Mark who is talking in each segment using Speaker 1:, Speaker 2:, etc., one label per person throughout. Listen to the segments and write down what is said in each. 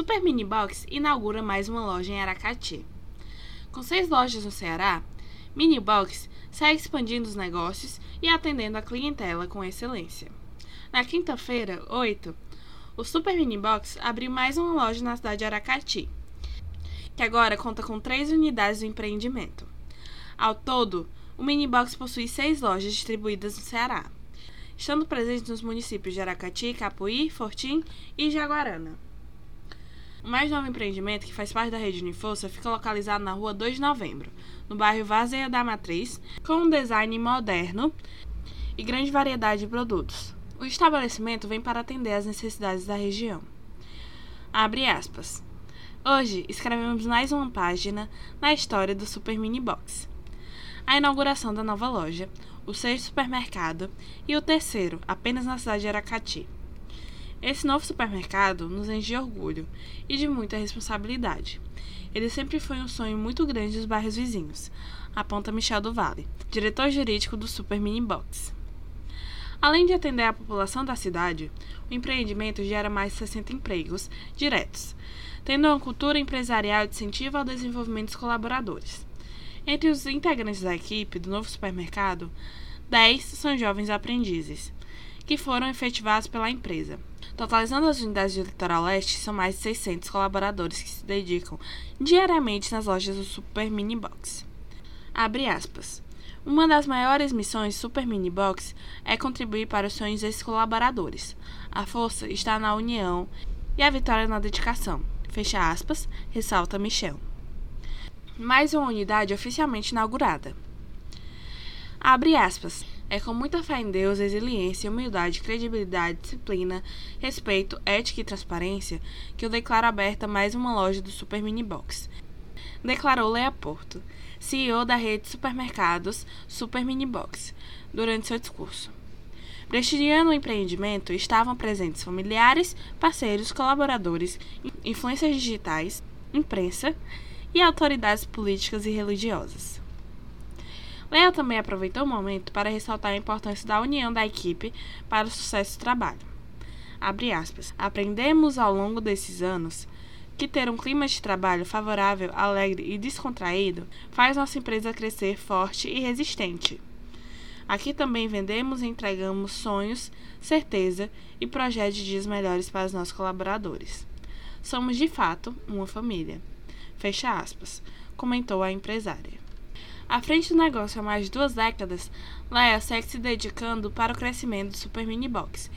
Speaker 1: Super Mini Box inaugura mais uma loja em Aracati. Com seis lojas no Ceará, Mini Box segue expandindo os negócios e atendendo a clientela com excelência. Na quinta-feira, 8, o Super Mini Box abriu mais uma loja na cidade de Aracati, que agora conta com três unidades do empreendimento. Ao todo, o Mini Box possui seis lojas distribuídas no Ceará, estando presentes nos municípios de Aracati, Capuí, Fortim e Jaguarana. O mais novo empreendimento, que faz parte da rede Uniforça, fica localizado na rua 2 de novembro, no bairro Vazeia da Matriz, com um design moderno e grande variedade de produtos. O estabelecimento vem para atender às necessidades da região. Abre aspas. Hoje escrevemos mais uma página na história do Super Mini Box. A inauguração da nova loja, o sexto supermercado e o terceiro, apenas na cidade de Aracati. Esse novo supermercado nos enche de orgulho e de muita responsabilidade. Ele sempre foi um sonho muito grande dos bairros vizinhos, aponta Michel do Vale, diretor jurídico do Super Mini Box. Além de atender a população da cidade, o empreendimento gera mais de 60 empregos diretos, tendo uma cultura empresarial de incentivo ao desenvolvimento dos colaboradores. Entre os integrantes da equipe do novo supermercado, 10 são jovens aprendizes, que foram efetivados pela empresa. Totalizando as unidades do Litoral Leste, são mais de 600 colaboradores que se dedicam diariamente nas lojas do Super Mini Box. Abre aspas. Uma das maiores missões Super Mini Box é contribuir para os sonhos desses colaboradores. A força está na união e a vitória na dedicação. Fecha aspas, ressalta Michel. Mais uma unidade oficialmente inaugurada. Abre aspas. É com muita fé em Deus, resiliência, humildade, credibilidade, disciplina, respeito, ética e transparência que eu declaro aberta mais uma loja do Super Mini Box. Declarou Leia Porto, CEO da rede de supermercados Super Mini Box, durante seu discurso. Prestigiando o empreendimento estavam presentes familiares, parceiros, colaboradores, influências digitais, imprensa e autoridades políticas e religiosas. Leia também aproveitou o momento para ressaltar a importância da união da equipe para o sucesso do trabalho. Aprendemos ao longo desses anos que ter um clima de trabalho favorável, alegre e descontraído faz nossa empresa crescer forte e resistente. Aqui também vendemos e entregamos sonhos, certeza e projetos de dias melhores para os nossos colaboradores. Somos de fato uma família. Fecha aspas, comentou a empresária. À frente do negócio há mais de duas décadas, Leia segue se dedicando para o crescimento do Super Mini Box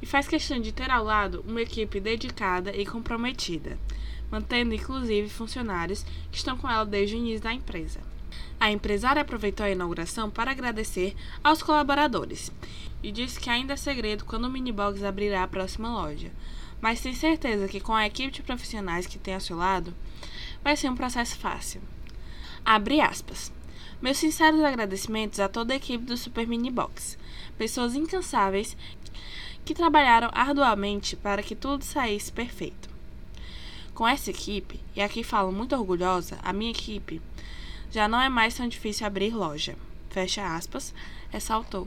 Speaker 1: e faz questão de ter ao lado uma equipe dedicada e comprometida, mantendo inclusive funcionários que estão com ela desde o início da empresa. A empresária aproveitou a inauguração para agradecer aos colaboradores e disse que ainda é segredo quando o Minibox abrirá a próxima loja, mas tem certeza que com a equipe de profissionais que tem ao seu lado, vai ser um processo fácil. Abre aspas. Meus sinceros agradecimentos a toda a equipe do Super Mini Box, pessoas incansáveis que trabalharam arduamente para que tudo saísse perfeito. Com essa equipe, e aqui falo muito orgulhosa, a minha equipe, já não é mais tão difícil abrir loja. Fecha aspas, ressaltou.